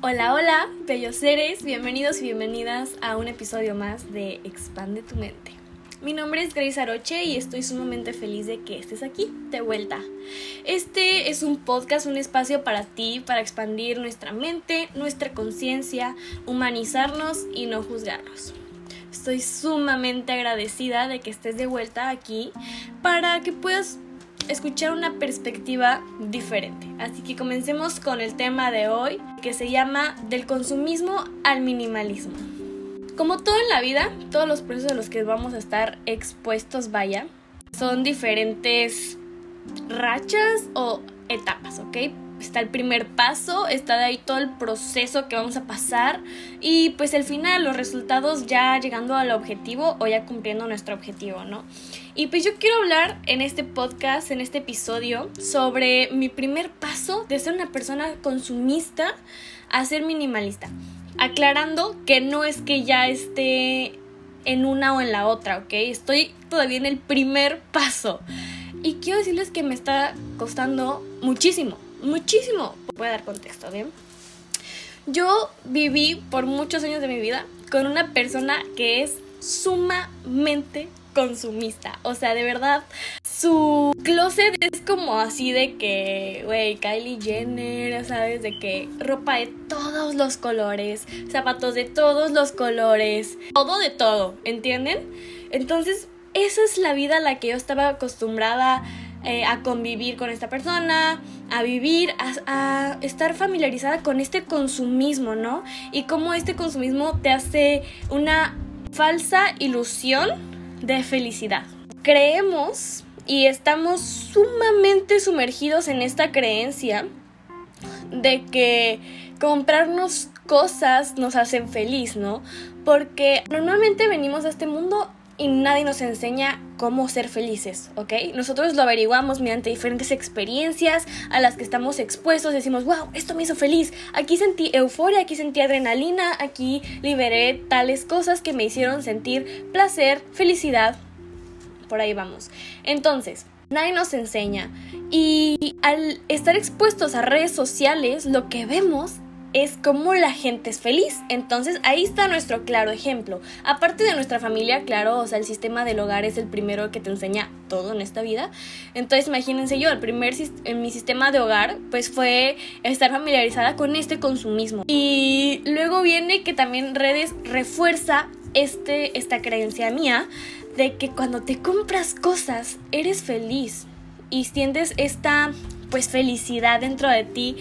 Hola, hola, bellos seres, bienvenidos y bienvenidas a un episodio más de Expande tu mente. Mi nombre es Grace Aroche y estoy sumamente feliz de que estés aquí, de vuelta. Este es un podcast, un espacio para ti, para expandir nuestra mente, nuestra conciencia, humanizarnos y no juzgarnos. Estoy sumamente agradecida de que estés de vuelta aquí para que puedas escuchar una perspectiva diferente. Así que comencemos con el tema de hoy, que se llama del consumismo al minimalismo. Como todo en la vida, todos los procesos a los que vamos a estar expuestos, vaya, son diferentes rachas o etapas, ¿ok? está el primer paso, está de ahí todo el proceso que vamos a pasar y pues el final, los resultados ya llegando al objetivo o ya cumpliendo nuestro objetivo, ¿no? Y pues yo quiero hablar en este podcast, en este episodio, sobre mi primer paso de ser una persona consumista a ser minimalista. Aclarando que no es que ya esté en una o en la otra, ¿ok? Estoy todavía en el primer paso. Y quiero decirles que me está costando muchísimo, muchísimo. Voy a dar contexto, ¿bien? Yo viví por muchos años de mi vida con una persona que es sumamente consumista. O sea, de verdad, su closet es como así de que, güey, Kylie Jenner, ¿sabes? De que ropa de todos los colores, zapatos de todos los colores, todo de todo, ¿entienden? Entonces, esa es la vida a la que yo estaba acostumbrada eh, a convivir con esta persona, a vivir, a, estar familiarizada con este consumismo, ¿no? Y cómo este consumismo te hace una falsa ilusión de felicidad. Creemos y estamos sumamente sumergidos en esta creencia de que comprarnos cosas nos hacen feliz, ¿no? Porque normalmente venimos a este mundo y nadie nos enseña cómo ser felices, ¿ok? Nosotros lo averiguamos mediante diferentes experiencias a las que estamos expuestos, decimos, wow, esto me hizo feliz, aquí sentí euforia, aquí sentí adrenalina, aquí liberé tales cosas que me hicieron sentir placer, felicidad, por ahí vamos. Entonces, nadie nos enseña y al estar expuestos a redes sociales, lo que vemos es cómo la gente es feliz. Entonces ahí está nuestro claro ejemplo. Aparte de nuestra familia, claro, o sea, el sistema del hogar es el primero que te enseña todo en esta vida. Entonces imagínense yo, el primer en mi sistema de hogar, pues fue estar familiarizada con este consumismo. Y luego viene que también redes refuerza este, esta creencia mía de que cuando te compras cosas eres feliz y sientes esta pues felicidad dentro de ti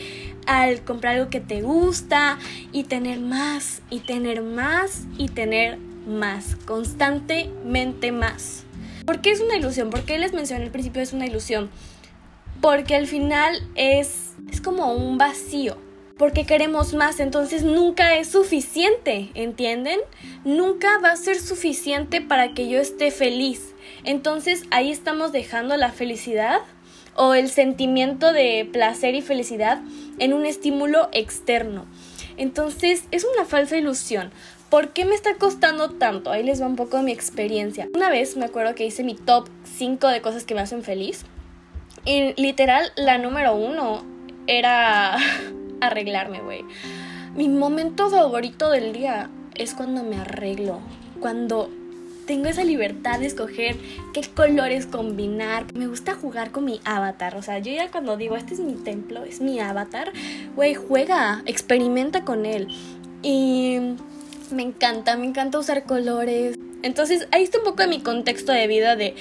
al comprar algo que te gusta y tener más y tener más y tener más, constantemente más. ¿Por qué es una ilusión? ¿Por qué les mencioné al principio es una ilusión? Porque al final es, es como un vacío. Porque queremos más, entonces nunca es suficiente, ¿entienden? Nunca va a ser suficiente para que yo esté feliz. Entonces ahí estamos dejando la felicidad o el sentimiento de placer y felicidad en un estímulo externo. Entonces es una falsa ilusión. ¿Por qué me está costando tanto? Ahí les va un poco mi experiencia. Una vez me acuerdo que hice mi top 5 de cosas que me hacen feliz. Y literal, la número uno era arreglarme, güey. Mi momento favorito del día es cuando me arreglo. Cuando tengo esa libertad de escoger qué colores combinar. Me gusta jugar con mi avatar. O sea, yo ya cuando digo, este es mi templo, es mi avatar, güey, juega, experimenta con él. Y me encanta, me encanta usar colores. Entonces, ahí está un poco de mi contexto de vida de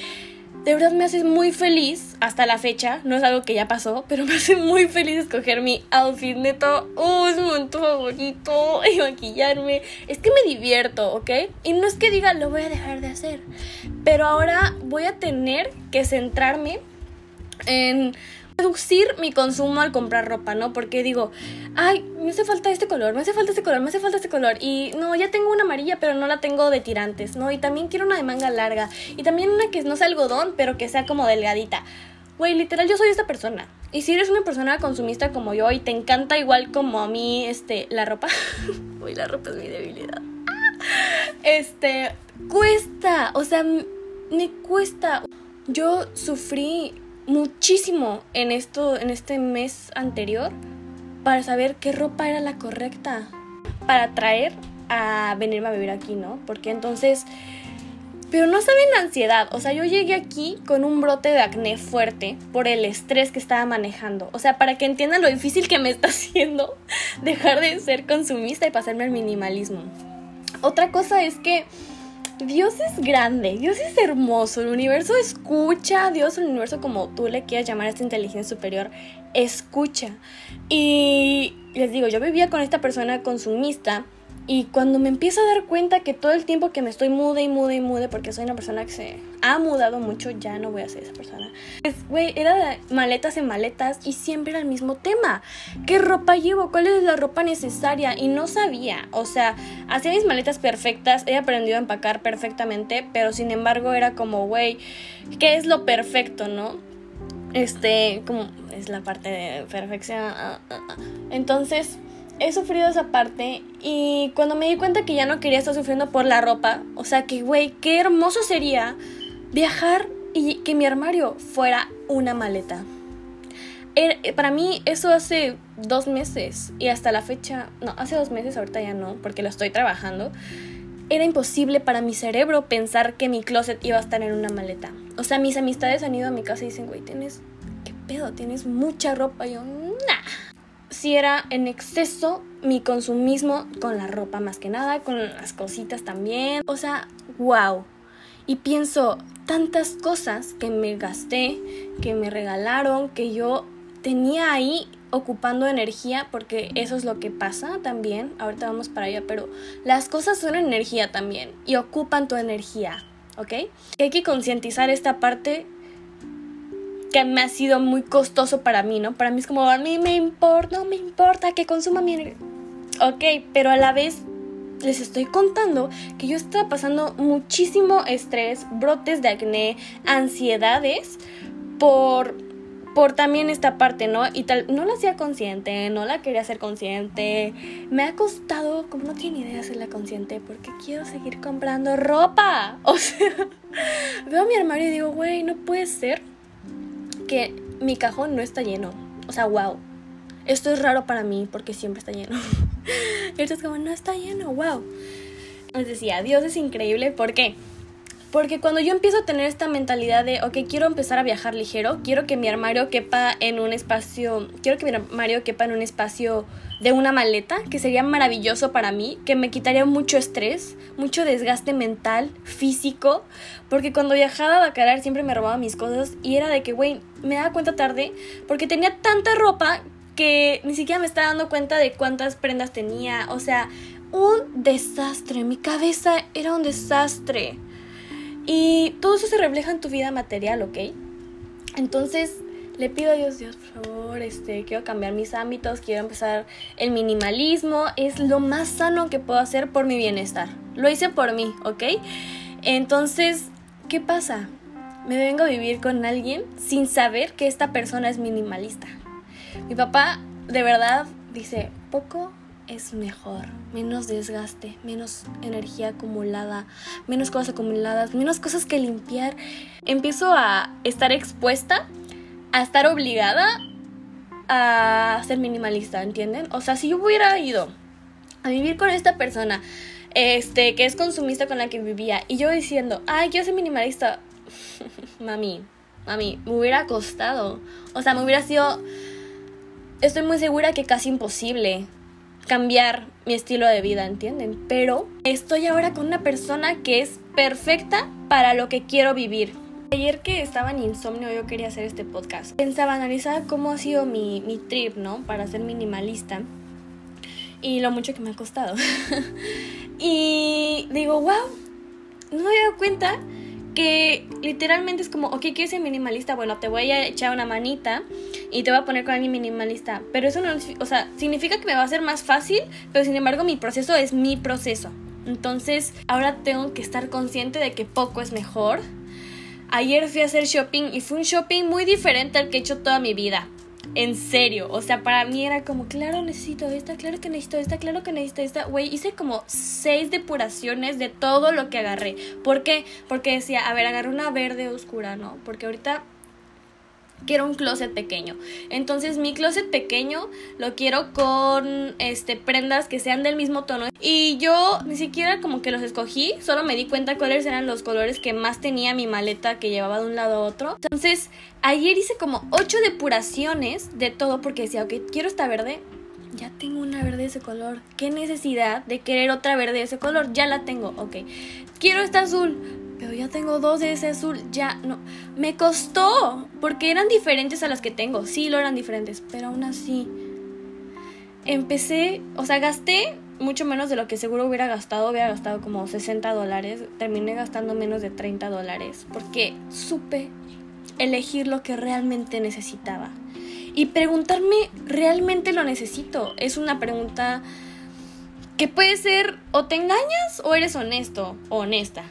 de verdad me hace muy feliz hasta la fecha. No es algo que ya pasó, pero me hace muy feliz escoger mi outfit. Neto, oh, es momento favorito. Y maquillarme. Es que me divierto, ¿ok? Y no es que diga lo voy a dejar de hacer. Pero ahora voy a tener que centrarme en reducir mi consumo al comprar ropa, ¿no? Porque digo, ay, me hace falta este color, me hace falta este color, me hace falta este color. Y no, ya tengo una amarilla, pero no la tengo de tirantes, ¿no? Y también quiero una de manga larga. Y también una que no sea algodón, pero que sea como delgadita. Güey, literal, yo soy esta persona. Y si eres una persona consumista como yo y te encanta igual como a mí, este, la ropa. Uy, la ropa es mi debilidad. Este, cuesta, o sea, me cuesta. Yo sufrí muchísimo en esto, en este mes anterior, para saber qué ropa era la correcta para traer a venirme a vivir aquí, ¿no? Porque entonces pero no saben la ansiedad. O sea, yo llegué aquí con un brote de acné fuerte por el estrés que estaba manejando. O sea, para que entiendan lo difícil que me está haciendo dejar de ser consumista y pasarme al minimalismo. Otra cosa es que Dios es grande, Dios es hermoso, el universo escucha, Dios, el universo como tú le quieras llamar a esta inteligencia superior, escucha. Y les digo, yo vivía con esta persona consumista y cuando me empiezo a dar cuenta que todo el tiempo que me estoy mude y mude y mude, porque soy una persona que se ha mudado mucho, ya no voy a ser esa persona. Pues, güey, era de maletas en maletas y siempre era el mismo tema. ¿Qué ropa llevo? ¿Cuál es la ropa necesaria? Y no sabía. O sea, hacía mis maletas perfectas, he aprendido a empacar perfectamente, pero sin embargo era como, güey, ¿qué es lo perfecto, no? Este, como es la parte de perfección. Ah, ah, ah. Entonces he sufrido esa parte y cuando me di cuenta que ya no quería estar sufriendo por la ropa, o sea que, güey, qué hermoso sería viajar y que mi armario fuera una maleta. Er, para mí eso hace dos meses y hasta la fecha, no, hace dos meses, ahorita ya no, porque lo estoy trabajando, era imposible para mi cerebro pensar que mi closet iba a estar en una maleta. O sea, mis amistades han ido a mi casa y dicen, güey, tienes, ¿qué pedo? Tienes mucha ropa. Y yo, nah si era en exceso mi consumismo con la ropa más que nada, con las cositas también. O sea, wow. Y pienso tantas cosas que me gasté, que me regalaron, que yo tenía ahí ocupando energía, porque eso es lo que pasa también. Ahorita vamos para allá, pero las cosas son energía también y ocupan tu energía, ¿ok? Hay que concientizar esta parte que me ha sido muy costoso para mí, ¿no? Para mí es como, a mí me importa, no me importa que consuma mi. Ok, pero a la vez les estoy contando que yo estaba pasando muchísimo estrés, brotes de acné, ansiedades por por también esta parte, ¿no? Y tal, no la hacía consciente, no la quería hacer consciente. Me ha costado, como no tiene idea hacerla consciente, porque quiero seguir comprando ropa. O sea, veo mi armario y digo, güey, no puede ser que mi cajón no está lleno. O sea, wow. Esto es raro para mí porque siempre está lleno. y es como, no está lleno, wow. Les decía, Dios es increíble. ¿Por qué? Porque cuando yo empiezo a tener esta mentalidad de, ok, quiero empezar a viajar ligero, quiero que mi armario quepa en un espacio, quiero que mi armario quepa en un espacio de una maleta, que sería maravilloso para mí, que me quitaría mucho estrés, mucho desgaste mental, físico, porque cuando viajaba a Bacalar siempre me robaba mis cosas y era de que, güey, me daba cuenta tarde, porque tenía tanta ropa que ni siquiera me estaba dando cuenta de cuántas prendas tenía, o sea, un desastre, mi cabeza era un desastre. Y todo eso se refleja en tu vida material, ¿ok? Entonces, le pido a Dios, Dios, por favor, este, quiero cambiar mis ámbitos, quiero empezar el minimalismo, es lo más sano que puedo hacer por mi bienestar. Lo hice por mí, ¿ok? Entonces, ¿qué pasa? Me vengo a vivir con alguien sin saber que esta persona es minimalista. Mi papá, de verdad, dice, poco es mejor, menos desgaste, menos energía acumulada, menos cosas acumuladas, menos cosas que limpiar. Empiezo a estar expuesta a estar obligada a ser minimalista, ¿entienden? O sea, si yo hubiera ido a vivir con esta persona, este, que es consumista con la que vivía, y yo diciendo, ay, quiero ser minimalista, mami, mami, me hubiera costado. O sea, me hubiera sido, estoy muy segura que casi imposible cambiar mi estilo de vida, ¿entienden? Pero estoy ahora con una persona que es perfecta para lo que quiero vivir. Ayer que estaba en insomnio yo quería hacer este podcast. Pensaba analizar cómo ha sido mi, mi trip, ¿no? Para ser minimalista. Y lo mucho que me ha costado. y digo, wow, no me he dado cuenta que literalmente es como, ok, ¿quieres ser minimalista? Bueno, te voy a echar una manita y te voy a poner con alguien minimalista. Pero eso no, o sea, significa que me va a ser más fácil, pero sin embargo mi proceso es mi proceso. Entonces, ahora tengo que estar consciente de que poco es mejor Ayer fui a hacer shopping y fue un shopping muy diferente al que he hecho toda mi vida. En serio, o sea, para mí era como, claro, necesito esta, claro que necesito esta, claro que necesito esta. Güey, hice como seis depuraciones de todo lo que agarré. ¿Por qué? Porque decía, a ver, agarré una verde oscura, ¿no? Porque ahorita quiero un closet pequeño. Entonces mi closet pequeño lo quiero con este prendas que sean del mismo tono y yo ni siquiera como que los escogí, solo me di cuenta cuáles eran los colores que más tenía mi maleta que llevaba de un lado a otro. Entonces, ayer hice como ocho depuraciones de todo porque decía, ok, quiero esta verde, ya tengo una verde de ese color. ¿Qué necesidad de querer otra verde de ese color? Ya la tengo, ok. Quiero esta azul pero ya tengo dos de ese azul, ya no. Me costó, porque eran diferentes a las que tengo, sí, lo eran diferentes, pero aún así. Empecé, o sea, gasté mucho menos de lo que seguro hubiera gastado, hubiera gastado como 60 dólares, terminé gastando menos de 30 dólares, porque supe elegir lo que realmente necesitaba. Y preguntarme, ¿realmente lo necesito? Es una pregunta que puede ser o te engañas o eres honesto o honesta.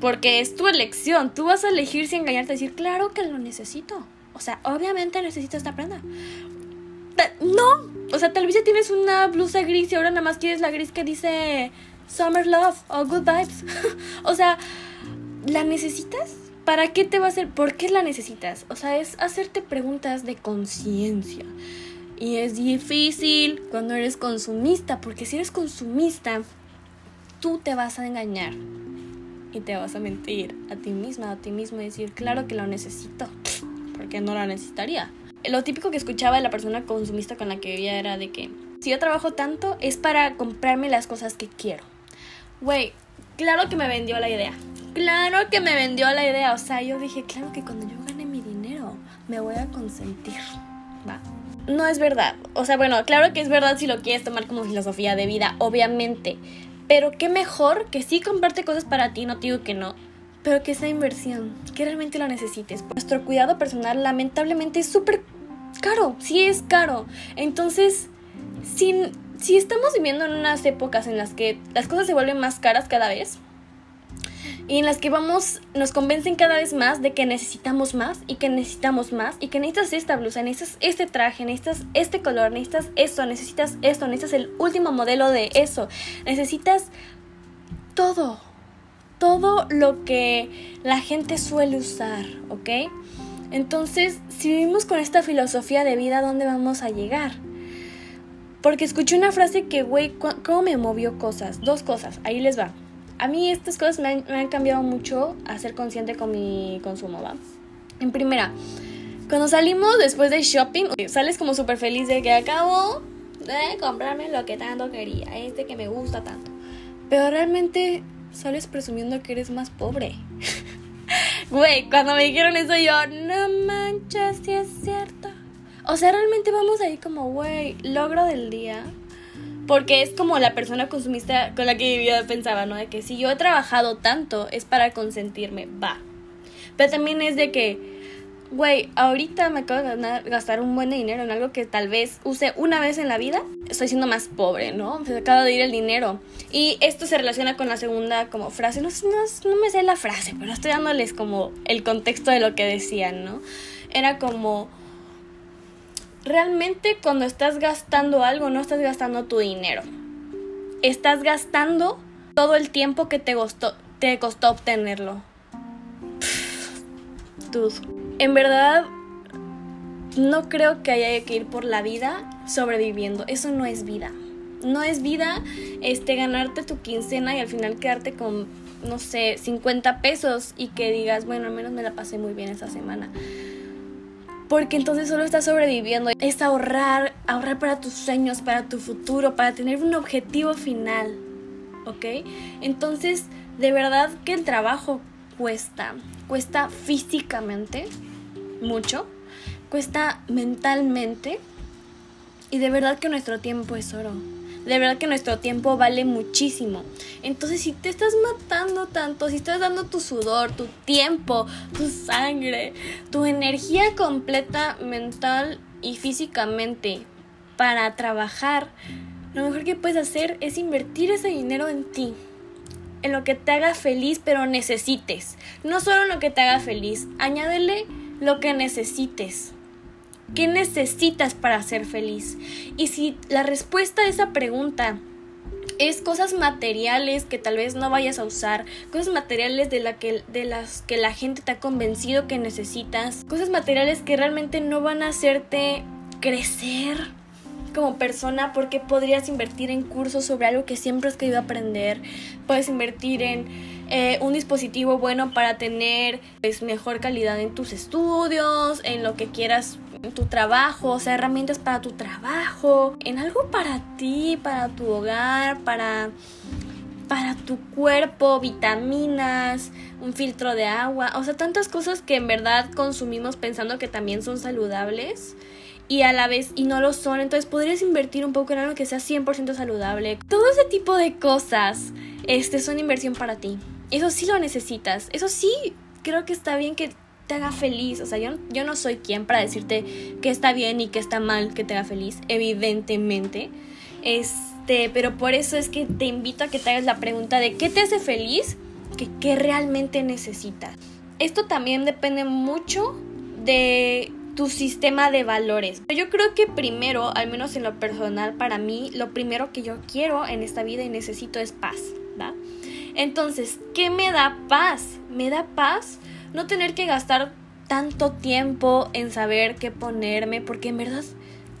Porque es tu elección. Tú vas a elegir si engañarte y decir, claro que lo necesito. O sea, obviamente necesito esta prenda. No. O sea, tal vez ya tienes una blusa gris y ahora nada más quieres la gris que dice Summer Love o Good Vibes. o sea, ¿la necesitas? ¿Para qué te va a hacer? ¿Por qué la necesitas? O sea, es hacerte preguntas de conciencia. Y es difícil cuando eres consumista, porque si eres consumista, tú te vas a engañar y te vas a mentir a ti misma, a ti mismo y decir, claro que lo necesito, porque no lo necesitaría. Lo típico que escuchaba de la persona consumista con la que vivía era de que si yo trabajo tanto es para comprarme las cosas que quiero. Güey, claro que me vendió la idea. Claro que me vendió la idea. O sea, yo dije, claro que cuando yo gane mi dinero me voy a consentir. Va. No es verdad. O sea, bueno, claro que es verdad si lo quieres tomar como filosofía de vida, obviamente. Pero qué mejor que sí comprarte cosas para ti, no te digo que no, pero que sea inversión, que realmente lo necesites. Nuestro cuidado personal lamentablemente es súper caro, sí es caro. Entonces, si, si estamos viviendo en unas épocas en las que las cosas se vuelven más caras cada vez, y en las que vamos, nos convencen cada vez más de que necesitamos más y que necesitamos más y que necesitas esta blusa, necesitas este traje, necesitas este color, necesitas esto, necesitas esto, necesitas el último modelo de eso, necesitas todo, todo lo que la gente suele usar, ¿ok? Entonces, si vivimos con esta filosofía de vida, ¿dónde vamos a llegar? Porque escuché una frase que, güey, ¿cómo me movió cosas? Dos cosas, ahí les va a mí estas cosas me han, cambiado mucho a ser consciente con mi consumo, ¿va? En primera, cuando salimos después de shopping, sales como súper feliz de que acabo de comprarme lo que tanto quería, este que me gusta tanto. Pero realmente sales presumiendo que eres más pobre. Güey, cuando me dijeron eso yo, no manches, si es cierto. O sea, realmente vamos ahí como, güey, logro del día porque es como la persona consumista con la que yo pensaba, ¿no? De que si yo he trabajado tanto es para consentirme, va. Pero también es de que, güey, ahorita me acabo de gastar un buen dinero en algo que tal vez use una vez en la vida. Estoy siendo más pobre, ¿no? Se acaba de ir el dinero. Y esto se relaciona con la segunda como frase. No, no, no me sé la frase, pero estoy dándoles como el contexto de lo que decían, ¿no? Era como realmente cuando estás gastando algo no estás gastando tu dinero. Estás gastando todo el tiempo que te costó, te costó obtenerlo. En verdad, no creo que haya que ir por la vida sobreviviendo. Eso no es vida. No es vida este, ganarte tu quincena y al final quedarte con, no sé, 50 pesos y que digas, bueno, al menos me la pasé muy bien esa semana porque entonces solo estás sobreviviendo. Es ahorrar, ahorrar para tus sueños, para tu futuro, para tener un objetivo final, ¿ok? Entonces, de verdad que el trabajo cuesta, cuesta físicamente mucho, cuesta mentalmente y de verdad que nuestro tiempo es oro de verdad que nuestro tiempo vale muchísimo. Entonces, si te estás matando tanto, si estás dando tu sudor, tu tiempo, tu sangre, tu energía completa mental y físicamente para trabajar, lo mejor que puedes hacer es invertir ese dinero en ti. En lo que te haga feliz, pero necesites. No solo en lo que te haga feliz, añádele lo que necesites. ¿Qué necesitas para ser feliz? Y si la respuesta a esa pregunta es cosas materiales que tal vez no vayas a usar, cosas materiales de, la que, de las que la gente te ha convencido que necesitas, cosas materiales que realmente no van a hacerte crecer como persona porque podrías invertir en cursos sobre algo que siempre has querido aprender, puedes invertir en eh, un dispositivo bueno para tener pues, mejor calidad en tus estudios, en lo que quieras tu trabajo, o sea, herramientas para tu trabajo, en algo para ti, para tu hogar, para para tu cuerpo, vitaminas, un filtro de agua, o sea, tantas cosas que en verdad consumimos pensando que también son saludables y a la vez y no lo son, entonces podrías invertir un poco en algo que sea 100% saludable. Todo ese tipo de cosas este son inversión para ti. Eso sí lo necesitas. Eso sí creo que está bien que te haga feliz. O sea, yo, yo no soy quien para decirte que está bien y que está mal que te haga feliz, evidentemente. Este, pero por eso es que te invito a que te hagas la pregunta de qué te hace feliz, que qué realmente necesitas. Esto también depende mucho de tu sistema de valores. Yo creo que primero, al menos en lo personal, para mí, lo primero que yo quiero en esta vida y necesito es paz, ¿va? Entonces, ¿qué me da paz? Me da paz no tener que gastar tanto tiempo en saber qué ponerme, porque en verdad,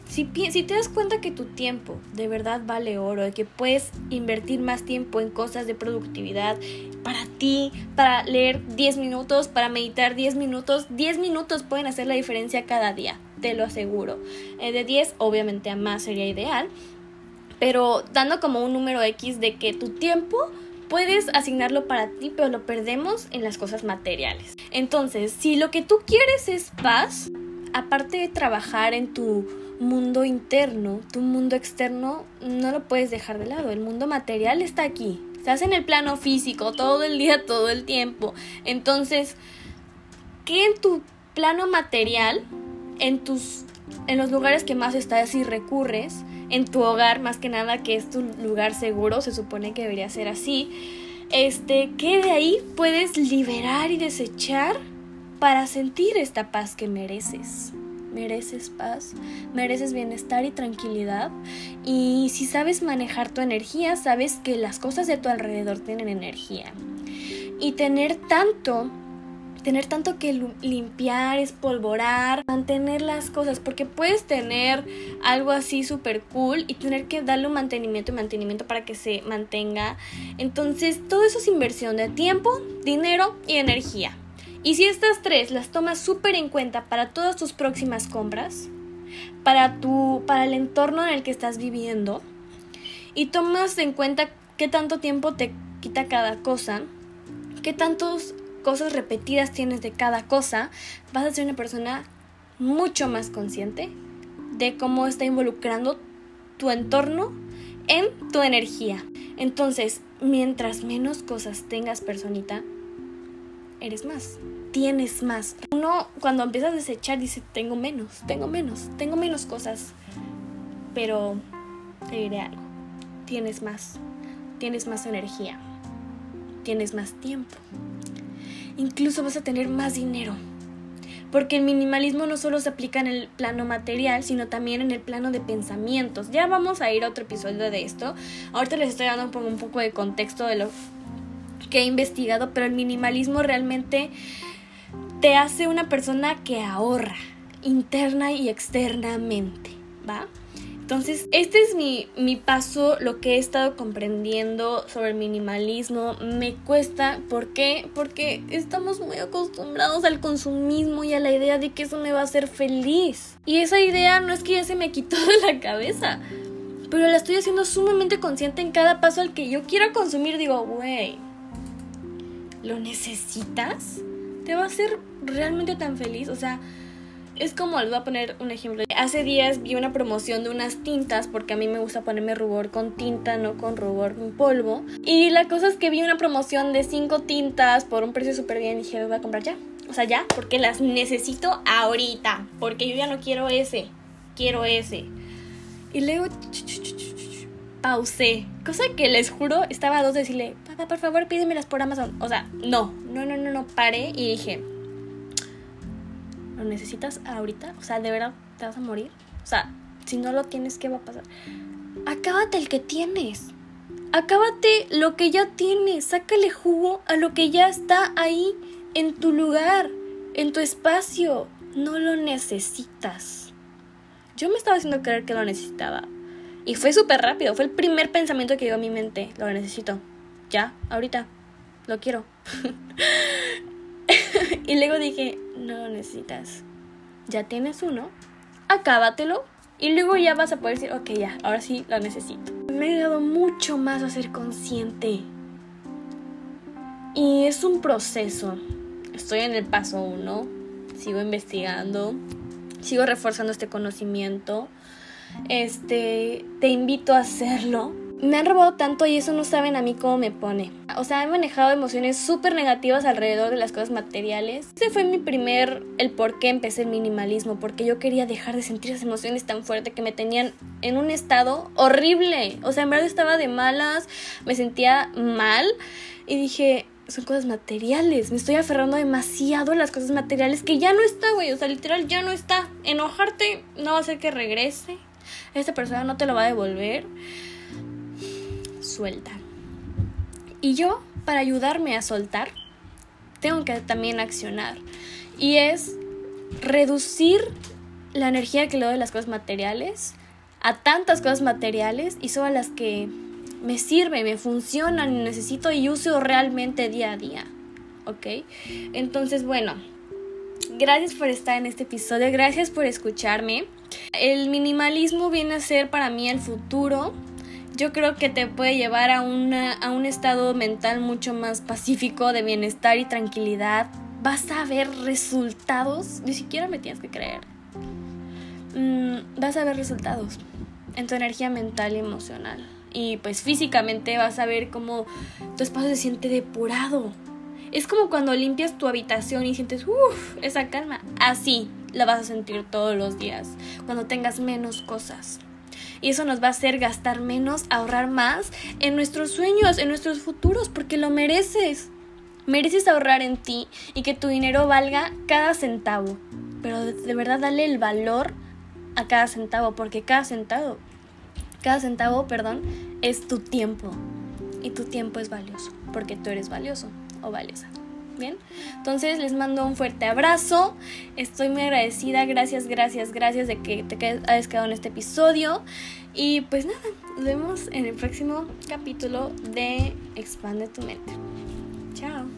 si, si te das cuenta que tu tiempo de verdad vale oro, de que puedes invertir más tiempo en cosas de productividad para ti, para leer 10 minutos, para meditar 10 minutos, 10 minutos pueden hacer la diferencia cada día, te lo aseguro. Eh, de 10, obviamente a más sería ideal, pero dando como un número X de que tu tiempo puedes asignarlo para ti, pero lo perdemos en las cosas materiales. Entonces, si lo que tú quieres es paz, aparte de trabajar en tu mundo interno, tu mundo externo no lo puedes dejar de lado. El mundo material está aquí. Estás en el plano físico todo el día, todo el tiempo. Entonces, ¿qué en tu plano material, en tus en los lugares que más estás y recurres, en tu hogar más que nada, que es tu lugar seguro, se supone que debería ser así, este, que de ahí puedes liberar y desechar para sentir esta paz que mereces. Mereces paz, mereces bienestar y tranquilidad. Y si sabes manejar tu energía, sabes que las cosas de tu alrededor tienen energía. Y tener tanto tener tanto que limpiar, espolvorar, mantener las cosas, porque puedes tener algo así súper cool y tener que darle un mantenimiento y mantenimiento para que se mantenga. Entonces, todo eso es inversión de tiempo, dinero y energía. Y si estas tres las tomas súper en cuenta para todas tus próximas compras, para, tu, para el entorno en el que estás viviendo, y tomas en cuenta qué tanto tiempo te quita cada cosa, qué tantos cosas repetidas tienes de cada cosa, vas a ser una persona mucho más consciente de cómo está involucrando tu entorno en tu energía. Entonces, mientras menos cosas tengas, personita, eres más, tienes más. Uno cuando empiezas a desechar dice, tengo menos, tengo menos, tengo menos cosas. Pero te diré algo, tienes más, tienes más energía, tienes más tiempo, incluso vas a tener más dinero. Porque el minimalismo no solo se aplica en el plano material, sino también en el plano de pensamientos. Ya vamos a ir a otro episodio de esto. Ahorita les estoy dando un poco de contexto de lo que he investigado, pero el minimalismo realmente te hace una persona que ahorra interna y externamente, ¿va? Entonces, este es mi, mi, paso, lo que he estado comprendiendo sobre el minimalismo. Me cuesta, ¿por qué? Porque estamos muy acostumbrados al consumismo y a la idea de que eso me va a hacer feliz. Y esa idea no es que ya se me quitó de la cabeza, pero la estoy haciendo sumamente consciente en cada paso al que yo quiero consumir. Digo, güey, ¿lo necesitas? ¿Te va a hacer realmente tan feliz? O sea es como, les voy a poner un ejemplo. Hace días vi una promoción de unas tintas, porque a mí me gusta ponerme rubor con tinta, no con rubor en polvo. Y la cosa es que vi una promoción de cinco tintas por un precio súper bien y dije, voy a comprar ya. O sea, ya, porque las necesito ahorita. Porque yo ya no quiero ese, quiero ese. Y luego pausé. Cosa que les juro, estaba a dos de decirle, papá, por favor, pídemelas por Amazon. O sea, no, no, no, no, no, paré y dije, ¿Lo necesitas ahorita? O sea, ¿de verdad te vas a morir? O sea, si no lo tienes, ¿qué va a pasar? Acábate el que tienes. Acábate lo que ya tienes, sácale jugo a lo que ya está ahí, en tu lugar, en tu espacio. No lo necesitas. Yo me estaba haciendo creer que lo necesitaba. Y fue súper rápido, fue el primer pensamiento que llegó a mi mente. Lo necesito. Ya, ahorita. Lo quiero. y luego dije, no lo necesitas. Ya tienes uno, acábatelo y luego ya vas a poder decir, ok, ya, ahora sí lo necesito. Me ha ayudado mucho más a ser consciente. Y es un proceso. Estoy en el paso uno, sigo investigando, sigo reforzando este conocimiento. Este, te invito a hacerlo me han robado tanto y eso no saben a mí cómo me pone. O sea, he manejado emociones súper negativas alrededor de las cosas materiales. Ese fue mi primer, el por qué empecé el minimalismo, porque yo quería dejar de sentir esas emociones tan fuertes que me tenían en un estado horrible. O sea, en verdad estaba de malas, me sentía mal y dije, son cosas materiales. Me estoy aferrando demasiado a las cosas materiales que ya no está, güey. O sea, literal, ya no está. Enojarte no va a hacer que regrese. Esta persona no te lo va a devolver Y yo, para ayudarme a soltar, tengo que también accionar. Y es reducir la energía que le doy las cosas materiales, a tantas cosas materiales y solo las que me sirven, me funcionan necesito y uso realmente día a día. ¿Ok? Entonces, bueno, gracias por estar en este episodio, gracias por escucharme. El minimalismo viene a ser para mí el futuro yo creo que te puede llevar a, una, a un estado mental mucho más pacífico, de bienestar y tranquilidad. Vas a ver resultados, ni siquiera me tienes que creer. Mm, vas a ver resultados en tu energía mental y emocional. Y pues físicamente vas a ver cómo tu espacio se siente depurado. Es como cuando limpias tu habitación y sientes, uff, esa calma. Así la vas a sentir todos los días, cuando tengas menos cosas y eso nos va a hacer gastar menos, ahorrar más en nuestros sueños, en nuestros futuros, porque lo mereces. Mereces ahorrar en ti y que tu dinero valga cada centavo, pero de verdad dale el valor a cada centavo, porque cada centavo, cada centavo, perdón, es tu tiempo y tu tiempo es valioso, porque tú eres valioso o valiosa. Bien, entonces les mando un fuerte abrazo. Estoy muy agradecida. Gracias, gracias, gracias de que te hayas quedado en este episodio. Y pues nada, nos vemos en el próximo capítulo de Expande tu mente. Chao.